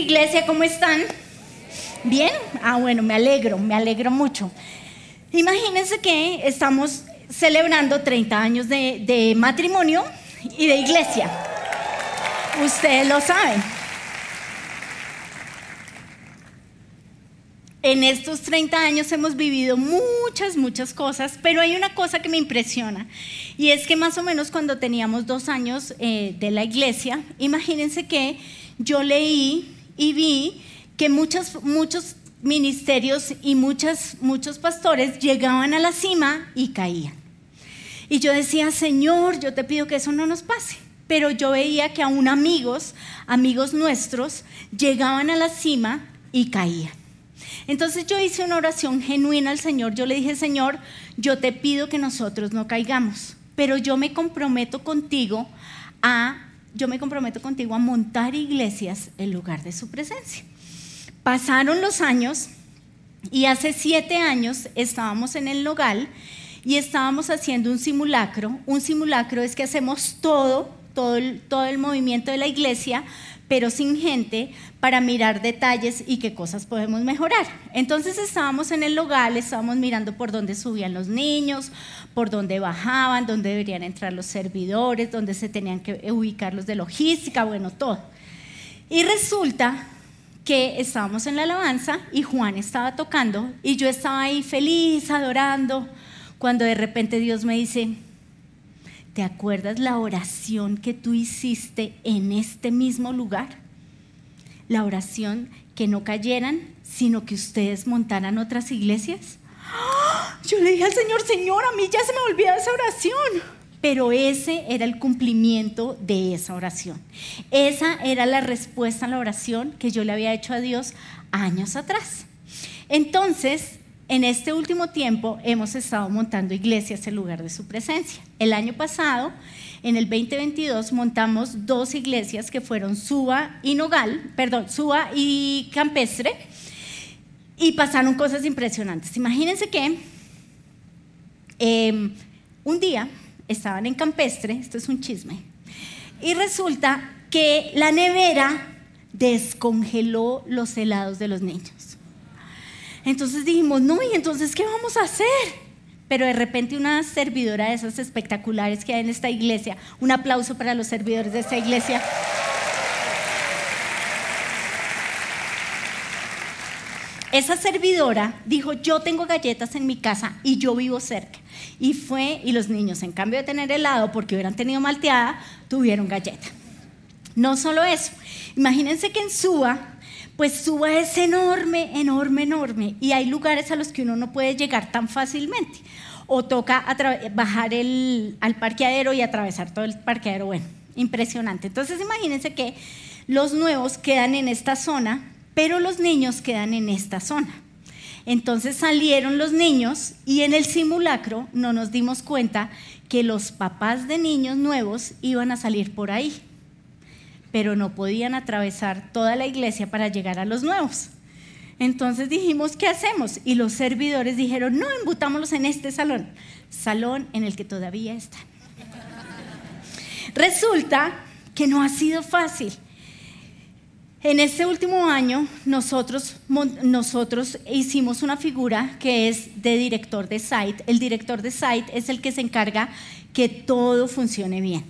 iglesia, ¿cómo están? ¿Bien? Ah, bueno, me alegro, me alegro mucho. Imagínense que estamos celebrando 30 años de, de matrimonio y de iglesia. Ustedes lo saben. En estos 30 años hemos vivido muchas, muchas cosas, pero hay una cosa que me impresiona y es que más o menos cuando teníamos dos años eh, de la iglesia, imagínense que yo leí y vi que muchos, muchos ministerios y muchos pastores llegaban a la cima y caían. Y yo decía, Señor, yo te pido que eso no nos pase. Pero yo veía que aún amigos, amigos nuestros, llegaban a la cima y caían. Entonces yo hice una oración genuina al Señor. Yo le dije, Señor, yo te pido que nosotros no caigamos, pero yo me comprometo contigo a yo me comprometo contigo a montar iglesias en lugar de su presencia. Pasaron los años y hace siete años estábamos en el logal y estábamos haciendo un simulacro. Un simulacro es que hacemos todo, todo el, todo el movimiento de la iglesia, pero sin gente, para mirar detalles y qué cosas podemos mejorar. Entonces estábamos en el local, estábamos mirando por dónde subían los niños, por dónde bajaban, dónde deberían entrar los servidores, dónde se tenían que ubicar los de logística, bueno, todo. Y resulta que estábamos en la alabanza y Juan estaba tocando y yo estaba ahí feliz, adorando, cuando de repente Dios me dice, ¿te acuerdas la oración que tú hiciste en este mismo lugar? La oración que no cayeran, sino que ustedes montaran otras iglesias. ¡Ah! Yo le dije al Señor, Señor, a mí ya se me olvidó esa oración. Pero ese era el cumplimiento de esa oración. Esa era la respuesta a la oración que yo le había hecho a Dios años atrás. Entonces, en este último tiempo hemos estado montando iglesias en lugar de su presencia. El año pasado, en el 2022, montamos dos iglesias que fueron Suba y Nogal, perdón, Suba y Campestre, y pasaron cosas impresionantes. Imagínense que em, un día estaban en Campestre, esto es un chisme, y resulta que la nevera descongeló los helados de los niños. Entonces dijimos, no, ¿y entonces qué vamos a hacer? Pero de repente una servidora de esas espectaculares que hay en esta iglesia, un aplauso para los servidores de esta iglesia. Esa servidora dijo, yo tengo galletas en mi casa y yo vivo cerca. Y fue, y los niños, en cambio de tener helado, porque hubieran tenido malteada, tuvieron galleta. No solo eso, imagínense que en Suba pues Suba es enorme, enorme, enorme y hay lugares a los que uno no puede llegar tan fácilmente. O toca bajar el, al parqueadero y atravesar todo el parqueadero. Bueno, impresionante. Entonces imagínense que los nuevos quedan en esta zona, pero los niños quedan en esta zona. Entonces salieron los niños y en el simulacro no nos dimos cuenta que los papás de niños nuevos iban a salir por ahí pero no podían atravesar toda la iglesia para llegar a los nuevos. Entonces dijimos, ¿qué hacemos? Y los servidores dijeron, no, embutámoslos en este salón, salón en el que todavía están. Resulta que no ha sido fácil. En este último año nosotros, nosotros hicimos una figura que es de director de site. El director de site es el que se encarga que todo funcione bien.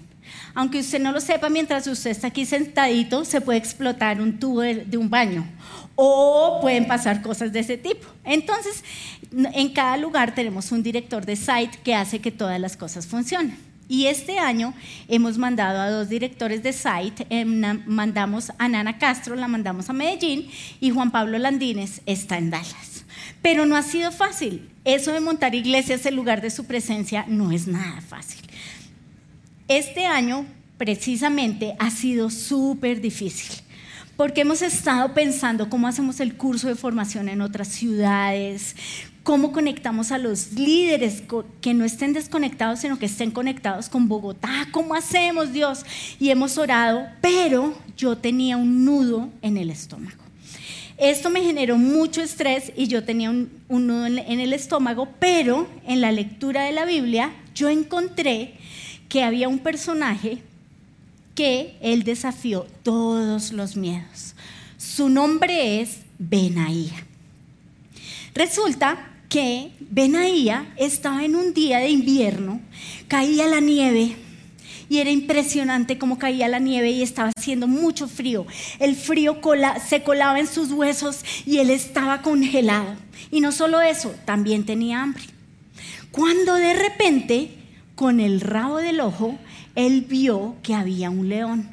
Aunque usted no lo sepa, mientras usted está aquí sentadito, se puede explotar un tubo de, un baño o pueden pasar cosas de ese tipo. Entonces, en cada lugar tenemos un director de site que hace que todas las cosas funcionen. Y este año hemos mandado a dos directores de site, em, mandamos a Nana Castro, la mandamos a Medellín y Juan Pablo Landines está en Dallas. Pero no ha sido fácil. Eso de montar iglesias en lugar de su presencia no es nada fácil. Este año precisamente ha sido súper difícil porque hemos estado pensando cómo hacemos el curso de formación en otras ciudades, cómo conectamos a los líderes que no estén desconectados, sino que estén conectados con Bogotá, cómo hacemos Dios. Y hemos orado, pero yo tenía un nudo en el estómago. Esto me generó mucho estrés y yo tenía un, nudo en el estómago, pero en la lectura de la Biblia yo encontré que había un personaje que él desafió todos los miedos. Su nombre es Benaía. Resulta que Benaía estaba en un día de invierno, caía la nieve y era impresionante cómo caía la nieve y estaba haciendo mucho frío. El frío se colaba en sus huesos y él estaba congelado. Y no solo eso, también tenía hambre. Cuando de repente, con el rabo del ojo, él vio que había un león.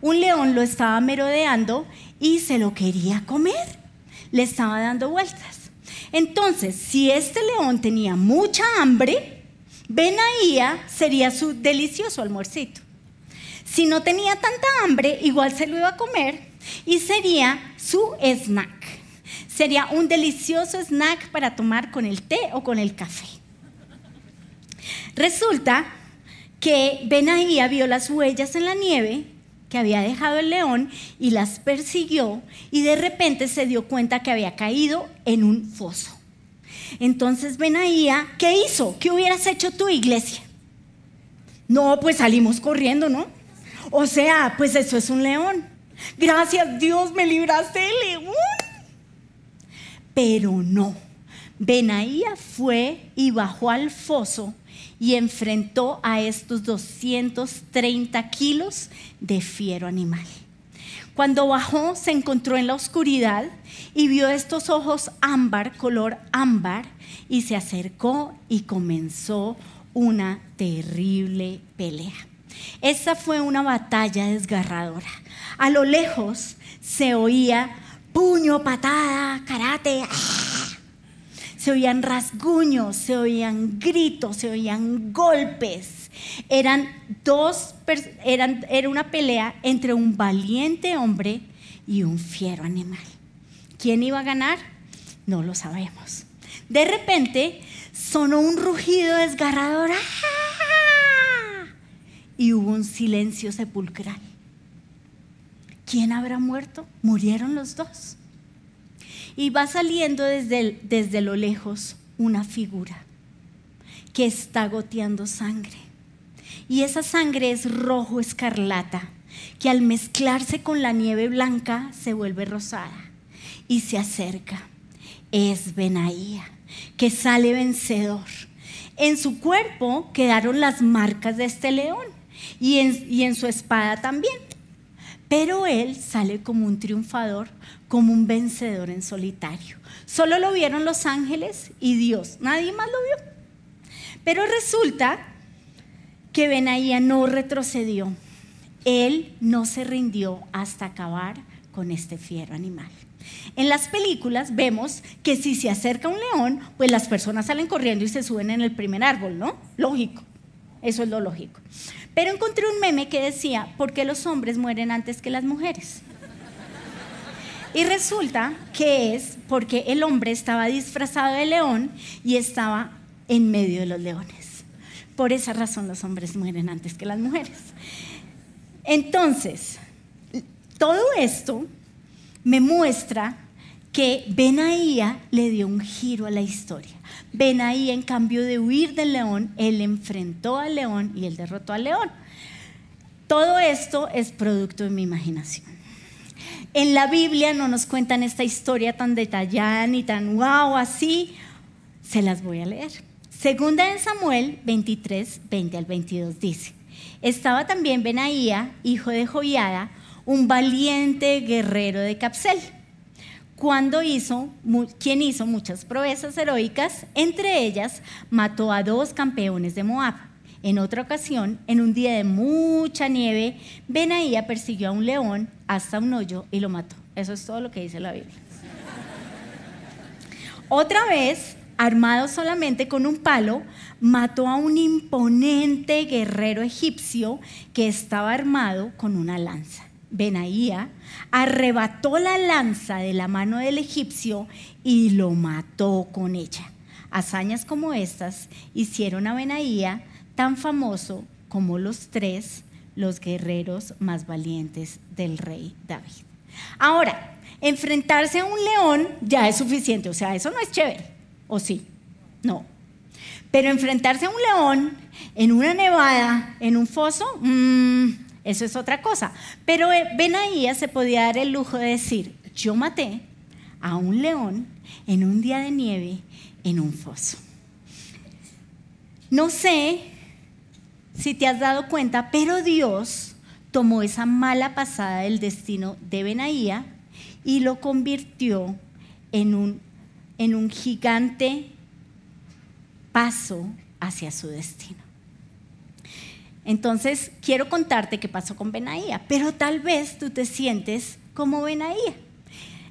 Un león lo estaba merodeando y se lo quería comer. Le estaba dando vueltas. Entonces, si este león tenía mucha hambre, Benaía sería su delicioso almuercito. Si no tenía tanta hambre, igual se lo iba a comer y sería su snack. Sería un delicioso snack para tomar con el té o con el café. Resulta que Benaía vio las huellas en la nieve que había dejado el león y las persiguió y de repente se dio cuenta que había caído en un foso. Entonces Benaía, ¿qué hizo? ¿Qué hubieras hecho tú, iglesia? No, pues salimos corriendo, ¿no? O sea, pues eso es un león. Gracias Dios, me libraste del león. Pero no. Benaía fue y bajó al foso y enfrentó a estos 230 kilos de fiero animal. Cuando bajó se encontró en la oscuridad y vio estos ojos ámbar, color ámbar, y se acercó y comenzó una terrible pelea. Esa fue una batalla desgarradora. A lo lejos se oía puño, patada, karate. ¡ah! Se oían rasguños, se oían gritos, se oían golpes. Eran dos, eran, era una pelea entre un valiente hombre y un fiero animal. ¿Quién iba a ganar? No lo sabemos. De repente sonó un rugido desgarrador ¡Ah! y hubo un silencio sepulcral. ¿Quién habrá muerto? Murieron los dos. Y va saliendo desde, desde lo lejos una figura que está goteando sangre. Y esa sangre es rojo escarlata, que al mezclarse con la nieve blanca se vuelve rosada y se acerca. Es Benaía, que sale vencedor. En su cuerpo quedaron las marcas de este león y en, y en su espada también. Pero él sale como un triunfador, como un vencedor en solitario. Solo lo vieron los ángeles y Dios, nadie más lo vio. Pero resulta que Benaía no retrocedió. Él no se rindió hasta acabar con este fiero animal. En las películas vemos que si se acerca un león, pues las personas salen corriendo y se suben en el primer árbol, ¿no? Lógico. Eso es lo lógico. Pero encontré un meme que decía, ¿por qué los hombres mueren antes que las mujeres? Y resulta que es porque el hombre estaba disfrazado de león y estaba en medio de los leones. Por esa razón los hombres mueren antes que las mujeres. Entonces, todo esto me muestra que Benaía le dio un giro a la historia. Benaía, en cambio de huir del león, él enfrentó al león y él derrotó al león. Todo esto es producto de mi imaginación. En la Biblia no nos cuentan esta historia tan detallada ni tan wow así. Se las voy a leer. Segunda en Samuel 23, 20 al 22 dice, estaba también Benaía, hijo de Joiada, un valiente guerrero de Capsel, cuando hizo, quien hizo muchas proezas heroicas, entre ellas mató a dos campeones de Moab. En otra ocasión, en un día de mucha nieve, Benaía persiguió a un león hasta un hoyo y lo mató. Eso es todo lo que dice la Biblia. Otra vez, armado solamente con un palo, mató a un imponente guerrero egipcio que estaba armado con una lanza. Benaía arrebató la lanza de la mano del egipcio y lo mató con ella. Hazañas como estas hicieron a Benaía tan famoso como los tres, los guerreros más valientes del rey David. Ahora, enfrentarse a un león ya es suficiente, o sea, eso no es chévere. ¿O sí? No. Pero enfrentarse a un león en una nevada, en un foso, mmm, eso es otra cosa. Pero eh, Benaía se podía dar el lujo de decir, yo maté a un león en un día de nieve en un foso. No sé si te has dado cuenta, pero Dios tomó esa mala pasada del destino de Benaía y lo convirtió en un, en un gigante paso hacia su destino. Entonces, quiero contarte qué pasó con Benaía, pero tal vez tú te sientes como Benaía.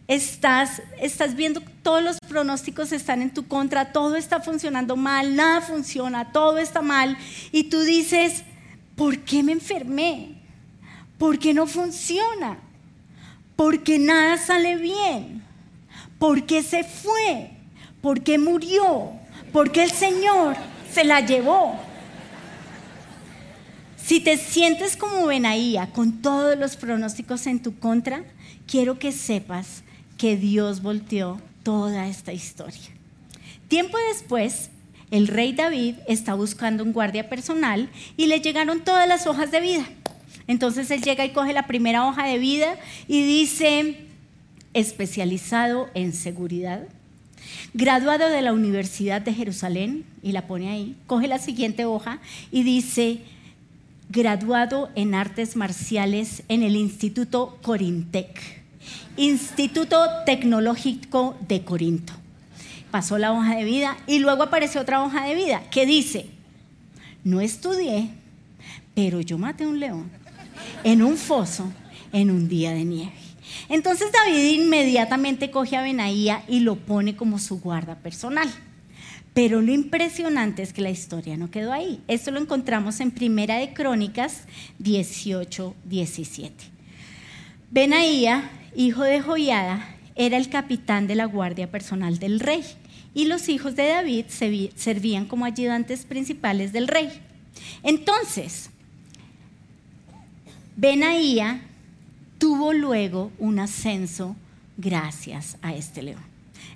Estás, estás viendo todos los pronósticos están en tu contra, todo está funcionando mal, nada funciona, todo está mal. Y tú dices, ¿por qué me enfermé? ¿Por qué no funciona? ¿Por qué nada sale bien? ¿Por qué se fue? ¿Por qué murió? ¿Por qué el Señor se la llevó? Si te sientes como Benaía con todos los pronósticos en tu contra, quiero que sepas que Dios volteó toda esta historia. Tiempo después, el rey David está buscando un guardia personal y le llegaron todas las hojas de vida. Entonces él llega y coge la primera hoja de vida y dice, especializado en seguridad, graduado de la Universidad de Jerusalén, y la pone ahí, coge la siguiente hoja y dice, graduado en artes marciales en el Instituto Corintec, Instituto Tecnológico de Corinto. Pasó la hoja de vida y luego apareció otra hoja de vida que dice, no estudié, pero yo maté un león en un foso en un día de nieve. Entonces David inmediatamente coge a Benaía y lo pone como su guarda personal. Pero lo impresionante es que la historia no quedó ahí. Esto lo encontramos en Primera de Crónicas 18, 17. Benaía, hijo de Joiada, era el capitán de la guardia personal del rey y los hijos de David servían como ayudantes principales del rey. Entonces, Benaía tuvo luego un ascenso gracias a este león.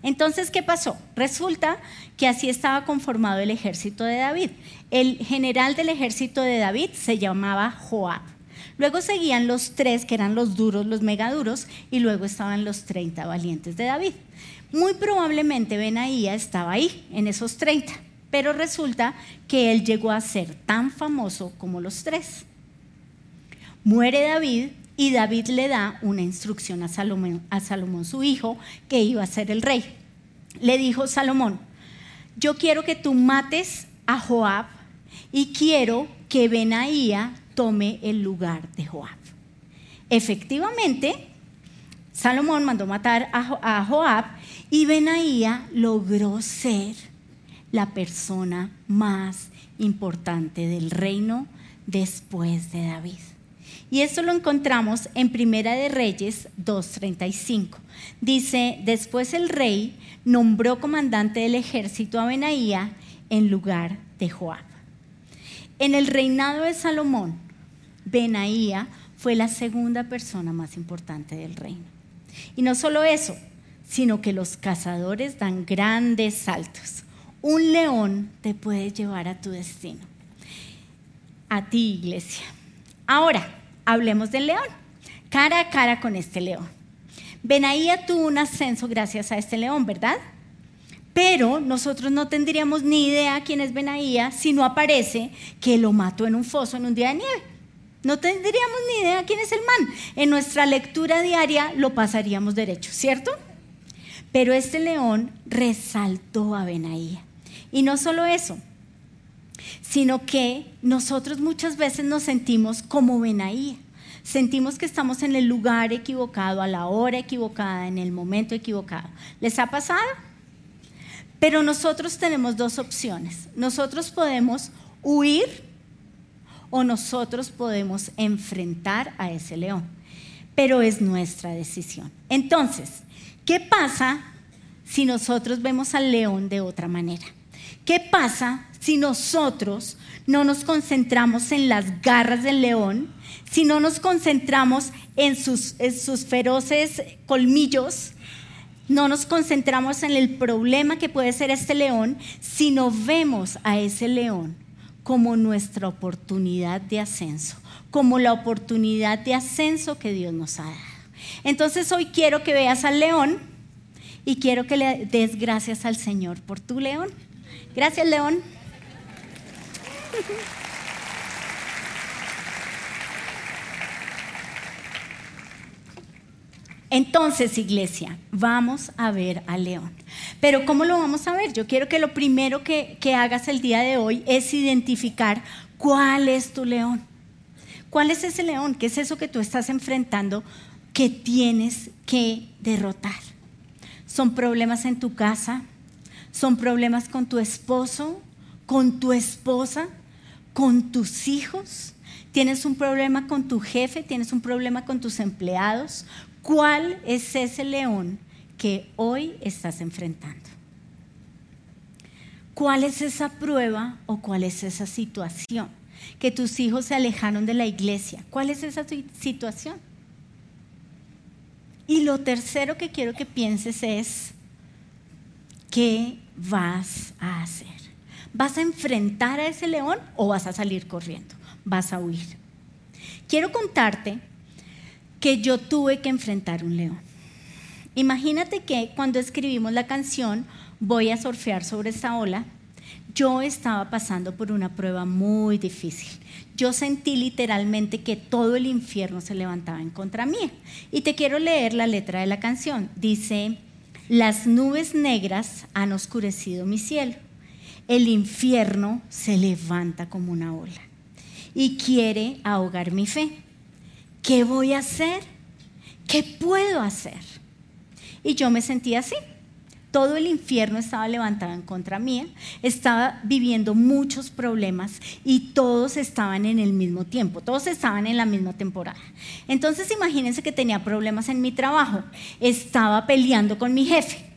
Entonces, ¿qué pasó? Resulta que así estaba conformado el ejército de David. El general del ejército de David se llamaba Joab. Luego seguían los tres, que eran los duros, los megaduros, y luego estaban los 30 valientes de David. Muy probablemente Benaía estaba ahí, en esos 30, pero resulta que él llegó a ser tan famoso como los tres. Muere David y David le da una instrucción a Salomón, su hijo, que iba a ser el rey. Le dijo Salomón, yo quiero que tú mates a Joab y quiero que Benaía tome el lugar de Joab. Efectivamente, Salomón mandó matar a Joab y Benaía logró ser la persona más importante del reino después de David. Y esto lo encontramos en Primera de Reyes 2.35. Dice, después el rey nombró comandante del ejército a Benaía en lugar de Joab. En el reinado de Salomón, Benaía fue la segunda persona más importante del reino. Y no solo eso, sino que los cazadores dan grandes saltos. Un león te puede llevar a tu destino. A ti, iglesia. Ahora, hablemos del león, cara a cara con este león. Benaía tuvo un ascenso gracias a este león, ¿verdad? Pero nosotros no tendríamos ni idea quién es Benaía si no aparece que lo mató en un foso en un día de nieve. No tendríamos ni idea quién es el man. En nuestra lectura diaria lo pasaríamos derecho, ¿cierto? Pero este león resaltó a Benaía. Y no solo eso, sino que nosotros muchas veces nos sentimos como Benaía. Sentimos que estamos en el lugar equivocado, a la hora equivocada, en el momento equivocado. ¿Les ha pasado? Pero nosotros tenemos dos opciones. Nosotros podemos huir o nosotros podemos enfrentar a ese león. Pero es nuestra decisión. Entonces, ¿qué pasa si nosotros vemos al león de otra manera? ¿Qué pasa si nosotros no nos concentramos en las garras del león, si no nos concentramos en sus, feroces colmillos, no nos concentramos en el problema que puede ser este león, sino vemos a ese león como nuestra oportunidad de ascenso, como la oportunidad de ascenso que Dios nos ha dado. Entonces hoy quiero que veas al león y quiero que le des gracias al Señor por tu león. Gracias, león. Entonces, iglesia, vamos a ver al león. Pero ¿cómo lo vamos a ver? Yo quiero que lo primero que, que, hagas el día de hoy es identificar cuál es tu león. ¿Cuál es ese león? ¿Qué es eso que tú estás enfrentando que tienes que derrotar? ¿Son problemas en tu casa? ¿Son problemas con tu esposo? ¿Con tu esposa? ¿Con tus hijos? ¿Tienes un problema con tu jefe? ¿Tienes un problema con tus empleados? ¿Cuál es ese león que hoy estás enfrentando? ¿Cuál es esa prueba o cuál es esa situación? Que tus hijos se alejaron de la iglesia. ¿Cuál es esa situación? Y lo tercero que quiero que pienses es, ¿qué vas a hacer? ¿Vas a enfrentar a ese león o vas a salir corriendo? Vas a huir. Quiero contarte que yo tuve que enfrentar un león. Imagínate que cuando escribimos la canción Voy a surfear sobre esta ola, yo estaba pasando por una prueba muy difícil. Yo sentí literalmente que todo el infierno se levantaba en contra mía. Y te quiero leer la letra de la canción. Dice, las nubes negras han oscurecido mi cielo. El infierno se levanta como una ola y quiere ahogar mi fe. ¿Qué voy a hacer? ¿Qué puedo hacer? Y yo me sentía así. Todo el infierno estaba levantado en contra mía, estaba viviendo muchos problemas y todos estaban en el mismo tiempo, todos estaban en la misma temporada. Entonces imagínense que tenía problemas en mi trabajo, estaba peleando con mi jefe,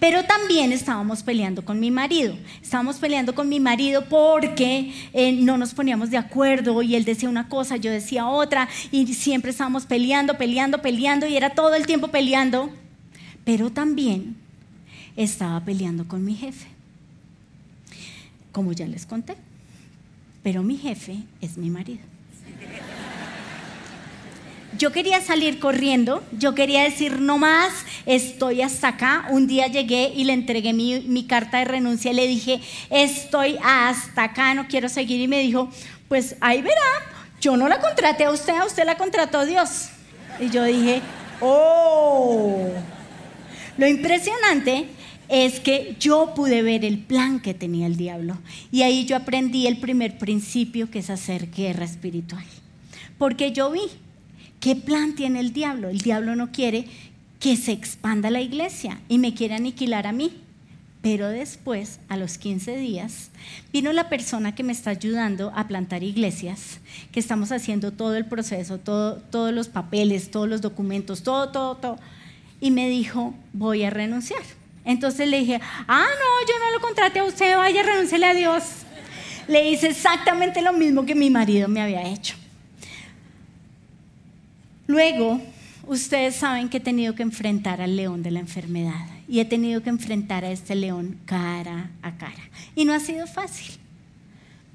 pero también estábamos peleando con mi marido. Estábamos peleando con mi marido porque eh, no nos poníamos de acuerdo y él decía una cosa, yo decía otra y siempre estábamos peleando, peleando, peleando y era todo el tiempo peleando. Pero también estaba peleando con mi jefe, como ya les conté. Pero mi jefe es mi marido. Yo quería salir corriendo, yo quería decir, no más, estoy hasta acá. Un día llegué y le entregué mi, carta de renuncia y le dije, estoy hasta acá, no quiero seguir. Y me dijo, pues ahí verá, yo no la contraté a usted, a usted la contrató Dios. Y yo dije, oh, lo impresionante es que yo pude ver el plan que tenía el diablo. Y ahí yo aprendí el primer principio que es hacer guerra espiritual. Porque yo vi ¿Qué plan tiene el diablo? El diablo no quiere que se expanda la iglesia y me quiere aniquilar a mí. Pero después, a los 15 días, vino la persona que me está ayudando a plantar iglesias, que estamos haciendo todo el proceso, todos los papeles, todos los documentos, todo, todo, todo. Y me dijo, voy a renunciar. Entonces le dije, ah, no, yo no lo contraté a usted, vaya, renunciarle a Dios. Le hice exactamente lo mismo que mi marido me había hecho. Luego, ustedes saben que he tenido que enfrentar al león de la enfermedad y he tenido que enfrentar a este león cara a cara. Y no ha sido fácil.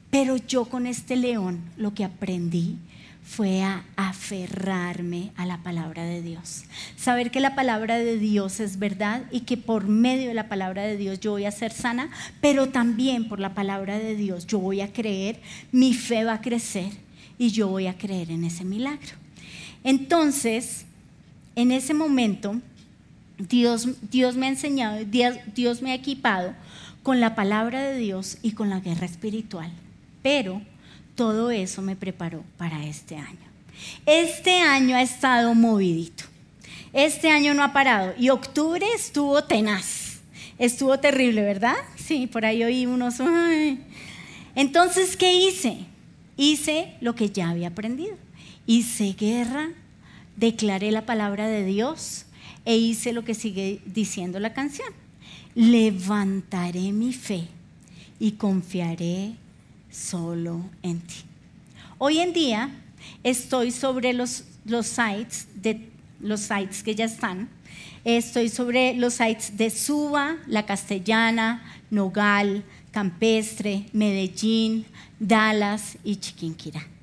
Pero yo con este león lo que aprendí fue a aferrarme a la palabra de Dios. Saber que la palabra de Dios es verdad y que por medio de la palabra de Dios yo voy a ser sana, pero también por la palabra de Dios yo voy a creer, mi fe va a crecer y yo voy a creer en ese milagro. Entonces, en ese momento, Dios, Dios me ha enseñado, Dios, Dios me ha equipado con la palabra de Dios y con la guerra espiritual. Pero todo eso me preparó para este año. Este año ha estado movidito. Este año no ha parado. Y octubre estuvo tenaz. Estuvo terrible, ¿verdad? Sí, por ahí oí unos... Entonces, ¿qué hice? Hice lo que ya había aprendido hice guerra, declaré la palabra de Dios e hice lo que sigue diciendo la canción. Levantaré mi fe y confiaré solo en ti. Hoy en día estoy sobre los, los sites de los sites que ya están. Estoy sobre los sites de Suba, La Castellana, Nogal, Campestre, Medellín, Dallas y Chiquinquirá.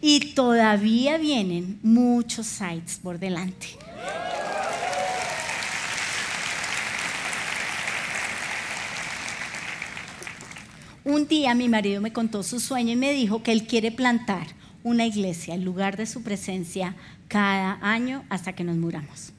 Y todavía vienen muchos sites por delante. Un día mi marido me contó su sueño y me dijo que él quiere plantar una iglesia en lugar de su presencia cada año hasta que nos muramos.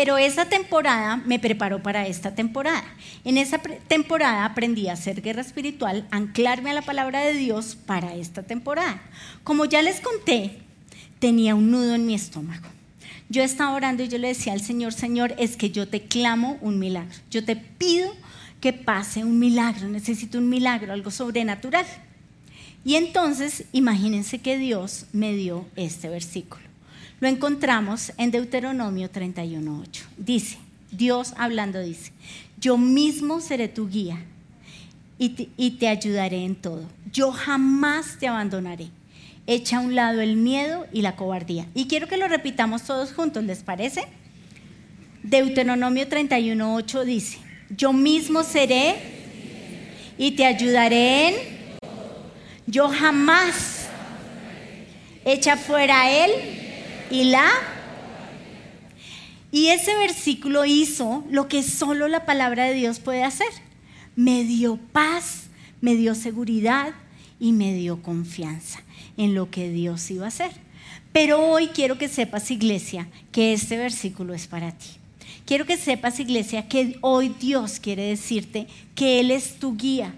Pero esa temporada me preparó para esta temporada. En esa temporada aprendí a hacer guerra espiritual, anclarme a la palabra de Dios para esta temporada. Como ya les conté, tenía un nudo en mi estómago. Yo estaba orando y yo le decía al Señor, Señor, es que yo te clamo un milagro. Yo te pido que pase un milagro, necesito un milagro, algo sobrenatural. Y entonces, imagínense que Dios me dio este versículo. Lo encontramos en Deuteronomio 31.8. Dice, Dios hablando dice, yo mismo seré tu guía y y te ayudaré en todo. Yo jamás te abandonaré echa a un lado el miedo y la cobardía. Y quiero que lo repitamos todos juntos, ¿les parece? Deuteronomio 31.8 dice, yo mismo seré y te ayudaré en, yo jamás echa fuera él y la... Y ese versículo hizo lo que solo la palabra de Dios puede hacer. Me dio paz, me dio seguridad y me dio confianza en lo que Dios iba a hacer. Pero hoy quiero que sepas, iglesia, que este versículo es para ti. Quiero que sepas, iglesia, que hoy Dios quiere decirte que Él es tu guía,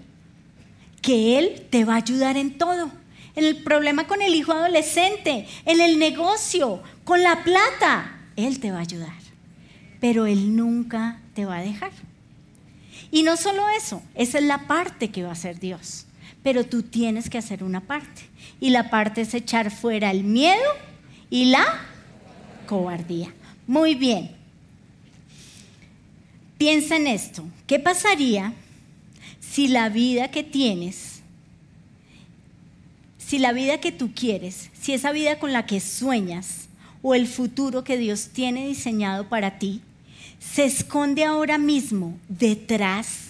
que Él te va a ayudar en todo. En el problema con el hijo adolescente, en el negocio, con la plata, Él te va a ayudar. Pero Él nunca te va a dejar. Y no solo eso, esa es la parte que va a hacer Dios. Pero tú tienes que hacer una parte y la parte es echar fuera el miedo y la cobardía. Muy bien. Piensa en esto. ¿Qué pasaría si la vida que tienes, si la vida que tú quieres, si esa vida con la que sueñas o el futuro que Dios tiene diseñado para ti, se esconde ahora mismo detrás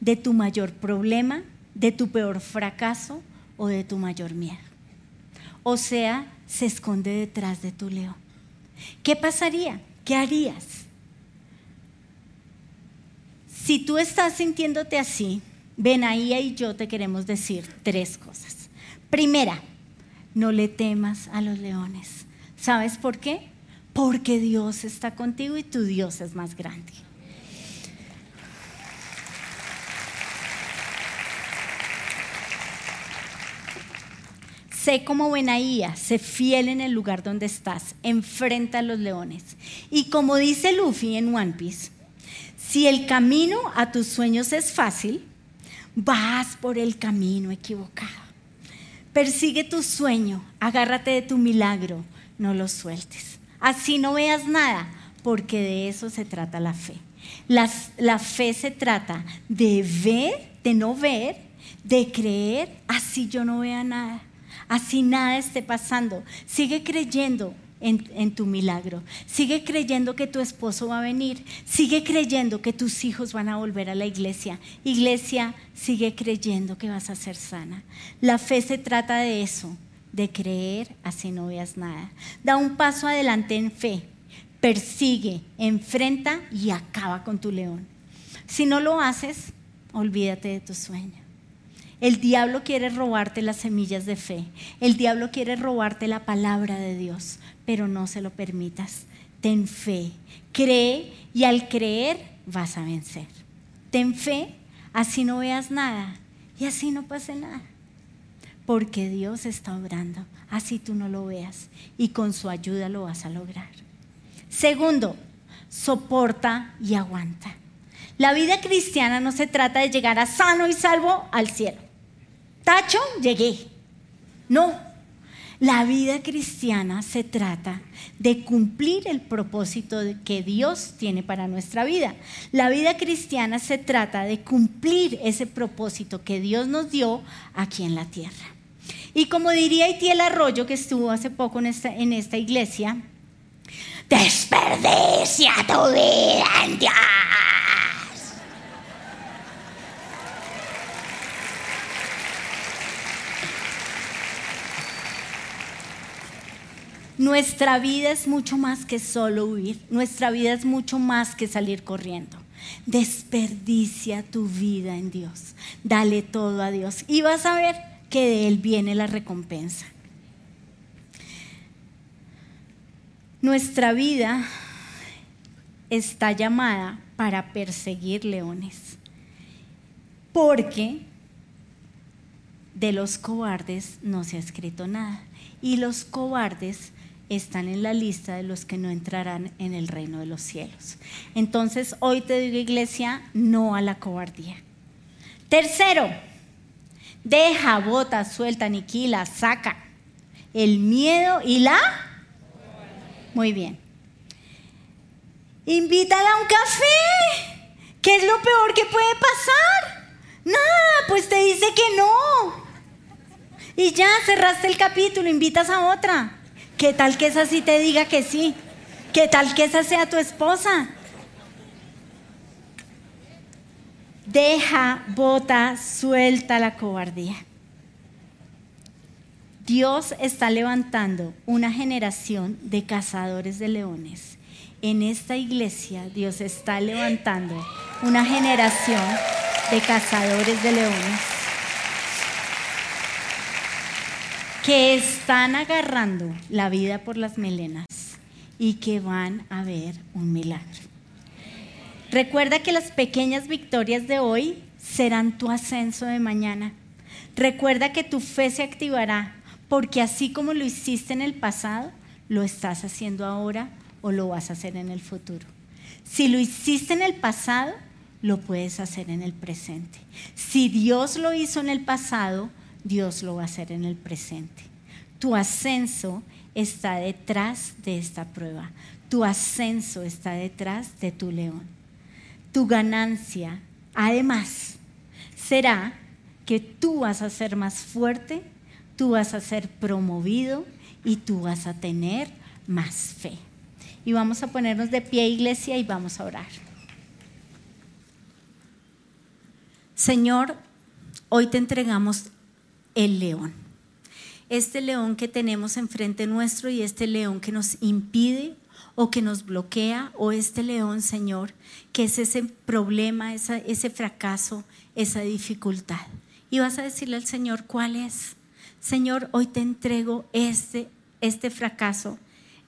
de tu mayor problema, de tu peor fracaso o de tu mayor miedo? o sea, se esconde detrás de tu león. ¿Qué pasaría? ¿Qué harías? Si tú estás sintiéndote así, Benaía y yo te queremos decir tres cosas. Primera, no le temas a los leones. ¿Sabes por qué? Porque Dios está contigo y tu Dios es más grande. Sé como Benaía, sé fiel en el lugar donde estás, enfrenta a los leones. Y como dice Luffy en One Piece, si el camino a tus sueños es fácil, vas por el camino equivocado. Persigue tu sueño, agárrate de tu milagro, no lo sueltes. Así no veas nada, porque de eso se trata la fe. La, fe se trata de ver, de no ver, de creer, así yo no vea nada así nada esté pasando. Sigue creyendo en, tu milagro. Sigue creyendo que tu esposo va a venir. Sigue creyendo que tus hijos van a volver a la iglesia. Iglesia, sigue creyendo que vas a ser sana. La fe se trata de eso, de creer así no veas nada. Da un paso adelante en fe. Persigue, enfrenta y acaba con tu león. Si no lo haces, olvídate de tu sueño. El diablo quiere robarte las semillas de fe. El diablo quiere robarte la palabra de Dios, pero no se lo permitas. Ten fe, cree y al creer vas a vencer. Ten fe, así no veas nada y así no pase nada. Porque Dios está obrando, así tú no lo veas y con su ayuda lo vas a lograr. Segundo, soporta y aguanta. La vida cristiana no se trata de llegar a sano y salvo al cielo. Tacho, llegué. No, la vida cristiana se trata de cumplir el propósito que Dios tiene para nuestra vida. La vida cristiana se trata de cumplir ese propósito que Dios nos dio aquí en la tierra. Y como diría Itiel Arroyo, que estuvo hace poco en esta, en esta iglesia, desperdicia tu vida en Dios. Nuestra vida es mucho más que solo huir. Nuestra vida es mucho más que salir corriendo. Desperdicia tu vida en Dios. Dale todo a Dios y vas a ver que de Él viene la recompensa. Nuestra vida está llamada para perseguir leones. Porque de los cobardes no se ha escrito nada. Y los cobardes están en la lista de los que no entrarán en el reino de los cielos. Entonces, hoy te digo, iglesia, no a la cobardía. Tercero, deja, bota, suelta, aniquila, saca el miedo y la... Muy bien. Invítala a un café. ¿Qué es lo peor que puede pasar? Nada, pues te dice que no. Y ya cerraste el capítulo, invitas a otra. ¿Qué tal que esa sí te diga que sí? ¿Qué tal que esa sea tu esposa? Deja, bota, suelta la cobardía. Dios está levantando una generación de cazadores de leones. En esta iglesia Dios está levantando una generación de cazadores de leones que están agarrando la vida por las melenas y que van a ver un milagro. Recuerda que las pequeñas victorias de hoy serán tu ascenso de mañana. Recuerda que tu fe se activará porque así como lo hiciste en el pasado, lo estás haciendo ahora o lo vas a hacer en el futuro. Si lo hiciste en el pasado, lo puedes hacer en el presente. Si Dios lo hizo en el pasado, Dios lo va a hacer en el presente. Tu ascenso está detrás de esta prueba. Tu ascenso está detrás de tu león. Tu ganancia, además, será que tú vas a ser más fuerte, tú vas a ser promovido y tú vas a tener más fe. Y vamos a ponernos de pie, iglesia, y vamos a orar. Señor, hoy te entregamos el león. Este león que tenemos enfrente nuestro y este león que nos impide o que nos bloquea, o este león, Señor, que es ese problema, ese fracaso, esa dificultad. Y vas a decirle al Señor cuál es. Señor, hoy te entrego este, este fracaso,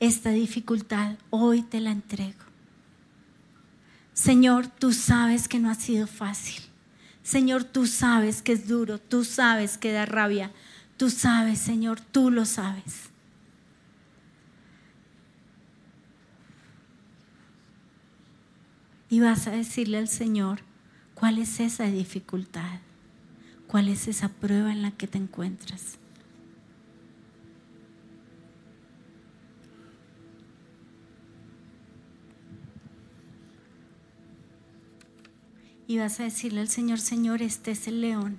esta dificultad, hoy te la entrego. Señor, tú sabes que no ha sido fácil. Señor, tú sabes que es duro, tú sabes que da rabia, tú sabes, Señor, tú lo sabes. Y vas a decirle al Señor, ¿cuál es esa dificultad? ¿Cuál es esa prueba en la que te encuentras? Y vas a decirle al Señor, Señor, este es el león.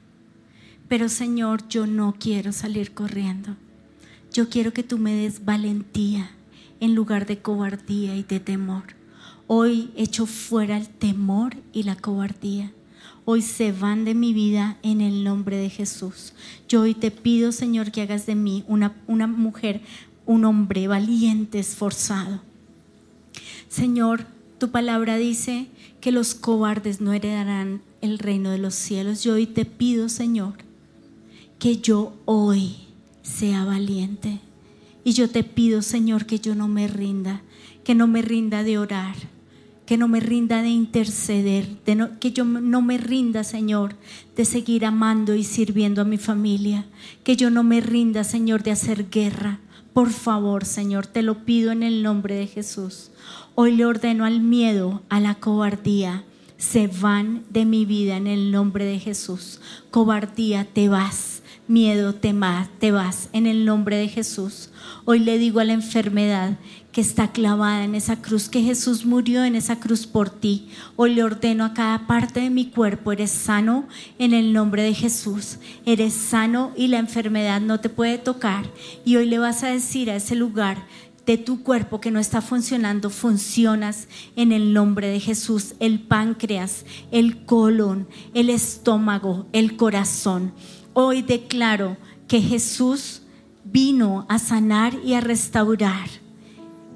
Pero Señor, yo no quiero salir corriendo. Yo quiero que tú me des valentía en lugar de cobardía y de temor. Hoy echo fuera el temor y la cobardía. Hoy se van de mi vida en el nombre de Jesús. Yo hoy te pido, Señor, que hagas de mí una, una mujer, un hombre valiente, esforzado. Señor, tu palabra dice que los cobardes no heredarán el reino de los cielos. Yo hoy te pido, Señor, que yo hoy sea valiente. Y yo te pido, Señor, que yo no me rinda, que no me rinda de orar, que no me rinda de interceder, que yo no me rinda, Señor, de seguir amando y sirviendo a mi familia, que yo no me rinda, Señor, de hacer guerra. Por favor, Señor, te lo pido en el nombre de Jesús. Hoy le ordeno al miedo, a la cobardía, se van de mi vida en el nombre de Jesús. Cobardía, te vas. Miedo, te, te vas en el nombre de Jesús. Hoy le digo a la enfermedad que está clavada en esa cruz, que Jesús murió en esa cruz por ti. Hoy le ordeno a cada parte de mi cuerpo, eres sano en el nombre de Jesús. Eres sano y la enfermedad no te puede tocar. Y hoy le vas a decir a ese lugar, de tu cuerpo que no está funcionando, funcionas en el nombre de Jesús. El páncreas, el colon, el estómago, el corazón. Hoy declaro que Jesús vino a sanar y a restaurar.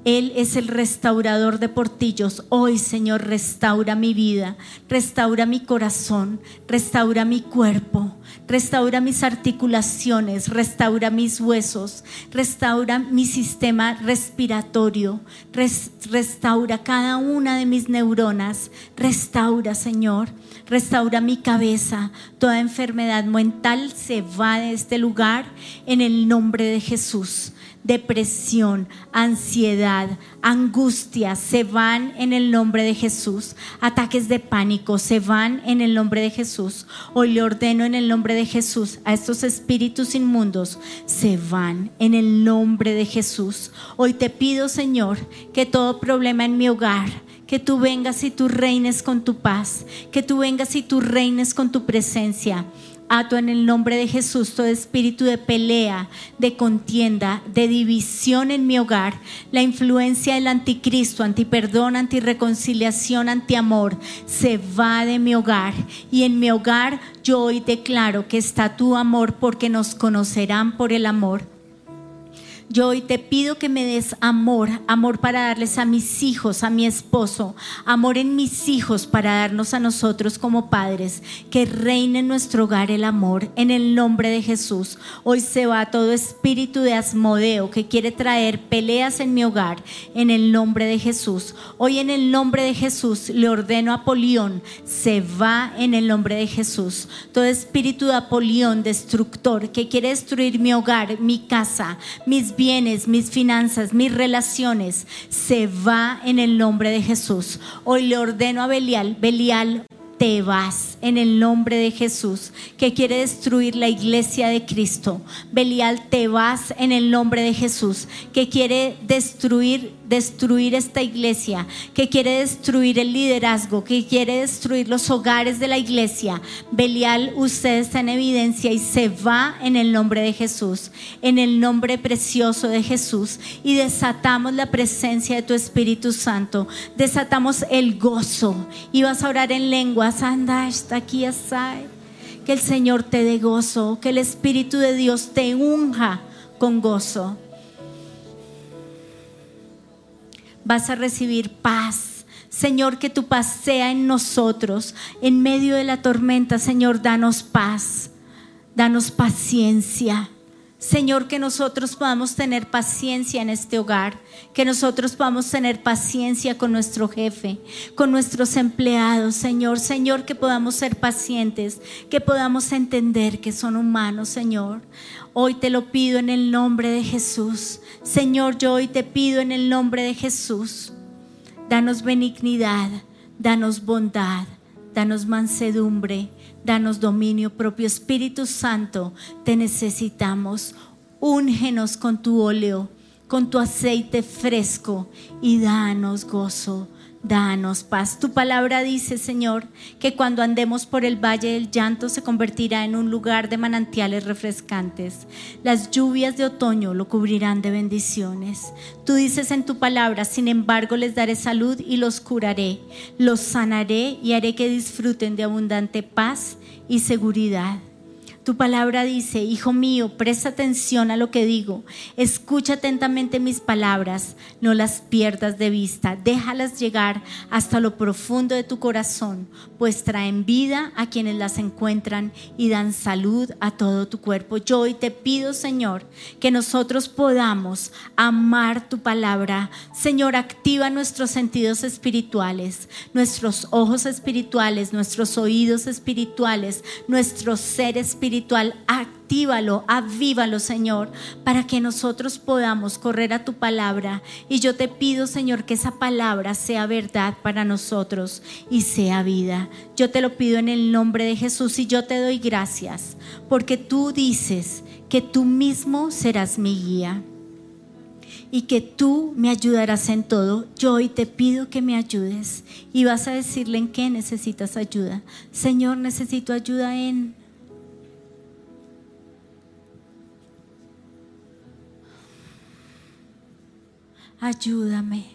Él es el restaurador de portillos. Hoy, Señor, restaura mi vida, restaura mi corazón, restaura mi cuerpo, restaura mis articulaciones, restaura mis huesos, restaura mi sistema respiratorio, restaura cada una de mis neuronas, restaura, Señor, restaura mi cabeza. Toda enfermedad mental se va de este lugar en el nombre de Jesús depresión, ansiedad, angustia se van en el nombre de Jesús. Ataques de pánico se van en el nombre de Jesús. Hoy le ordeno en el nombre de Jesús a estos espíritus inmundos, se van en el nombre de Jesús. Hoy te pido, Señor, que todo problema en mi hogar, que tú vengas y tú reines con tu paz, que tú vengas y tú reines con tu presencia Ato en el nombre de Jesús todo espíritu de pelea, de contienda, de división en mi hogar, la influencia del anticristo, antiperdón, antireconciliación, antiamor, se va de mi hogar. Y en mi hogar yo hoy declaro que está tu amor porque nos conocerán por el amor. Yo hoy te pido que me des amor, amor para darles a mis hijos, a mi esposo, amor en mis hijos para darnos a nosotros como padres, que reine en nuestro hogar el amor, en el nombre de Jesús. Hoy se va todo espíritu de asmodeo que quiere traer peleas en mi hogar, en el nombre de Jesús. Hoy en el nombre de Jesús le ordeno a Polión, se va en el nombre de Jesús. Todo espíritu de Apolión, destructor, que quiere destruir mi hogar, mi casa, mis bienes, mis finanzas, mis relaciones, se va en el nombre de Jesús. Hoy le ordeno a Belial, Belial, te vas en el nombre de Jesús, que quiere destruir la iglesia de Cristo. Belial, te vas en el nombre de Jesús, que quiere destruir destruir esta iglesia, que quiere destruir el liderazgo, que quiere destruir los hogares de la iglesia. Belial, usted está en evidencia y se va en el nombre de Jesús, en el nombre precioso de Jesús y desatamos la presencia de tu Espíritu Santo, desatamos el gozo y vas a orar en lenguas, anda, aquí, así. Que el Señor te dé gozo, que el Espíritu de Dios te unja con gozo. vas a recibir paz. Señor, que tu paz sea en nosotros. En medio de la tormenta, Señor, danos paz. Danos paciencia. Señor, que nosotros podamos tener paciencia en este hogar, que nosotros podamos tener paciencia con nuestro jefe, con nuestros empleados, Señor, Señor, que podamos ser pacientes, que podamos entender que son humanos, Señor. Hoy te lo pido en el nombre de Jesús. Señor, yo hoy te pido en el nombre de Jesús. Danos benignidad, danos bondad, danos mansedumbre, danos dominio propio. Espíritu Santo, te necesitamos. Úngenos con tu óleo, con tu aceite fresco y danos gozo Danos paz. Tu palabra dice, Señor, que cuando andemos por el valle del llanto se convertirá en un lugar de manantiales refrescantes. Las lluvias de otoño lo cubrirán de bendiciones. Tú dices en tu palabra, sin embargo les daré salud y los curaré, los sanaré y haré que disfruten de abundante paz y seguridad. Tu palabra dice, Hijo mío, presta atención a lo que digo, escucha atentamente mis palabras, no las pierdas de vista, déjalas llegar hasta lo profundo de tu corazón, pues traen vida a quienes las encuentran y dan salud a todo tu cuerpo. Yo hoy te pido, Señor, que nosotros podamos amar tu palabra. Señor, activa nuestros sentidos espirituales, nuestros ojos espirituales, nuestros oídos espirituales, nuestro ser espiritual espiritual, actívalo, avívalo, Señor, para que nosotros podamos correr a tu palabra. Y yo te pido, Señor, que esa palabra sea verdad para nosotros y sea vida. Yo te lo pido en el nombre de Jesús y yo te doy gracias, porque tú dices que tú mismo serás mi guía y que tú me ayudarás en todo. Yo hoy te pido que me ayudes y vas a decirle en qué necesitas ayuda. Señor, necesito ayuda en ayúdame,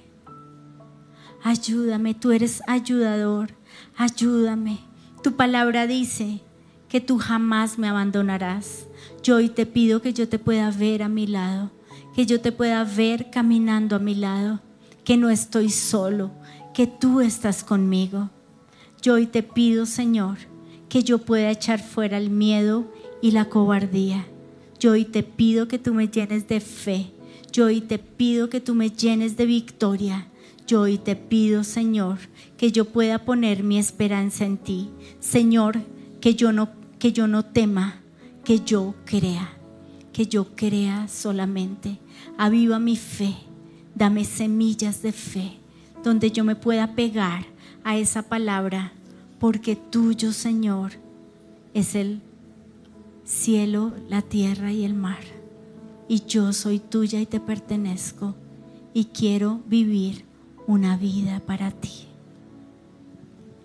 ayúdame, tú eres ayudador, ayúdame. Tu palabra dice que tú jamás me abandonarás. Yo hoy te pido que yo te pueda ver a mi lado, que yo te pueda ver caminando a mi lado, que no estoy solo, que tú estás conmigo. Yo hoy te pido, Señor, que yo pueda echar fuera el miedo y la cobardía. Yo hoy te pido que tú me llenes de fe. Yo hoy te pido que tú me llenes de victoria. Yo hoy te pido, Señor, que yo pueda poner mi esperanza en ti. Señor, que yo no que yo no tema, que yo crea, que yo crea solamente. Aviva mi fe. Dame semillas de fe donde yo me pueda pegar a esa palabra, porque tuyo, Señor, es el cielo, la tierra y el mar. Y yo soy tuya y te pertenezco y quiero vivir una vida para ti.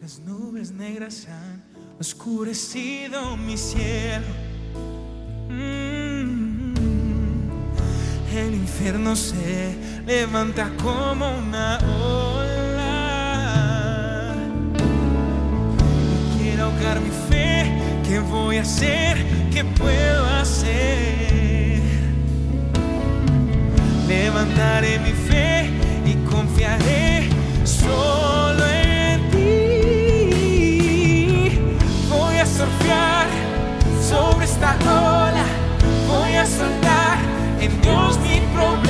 Las nubes negras han oscurecido mi cielo. Mm. El infierno se levanta como una ola. Quiero ahogar mi fe. ¿Qué voy a hacer? ¿Qué puedo hacer? Levantaré mi fe y confiaré solo en ti. Voy a surfear sobre esta ola. Voy a soltar en Dios mi problema.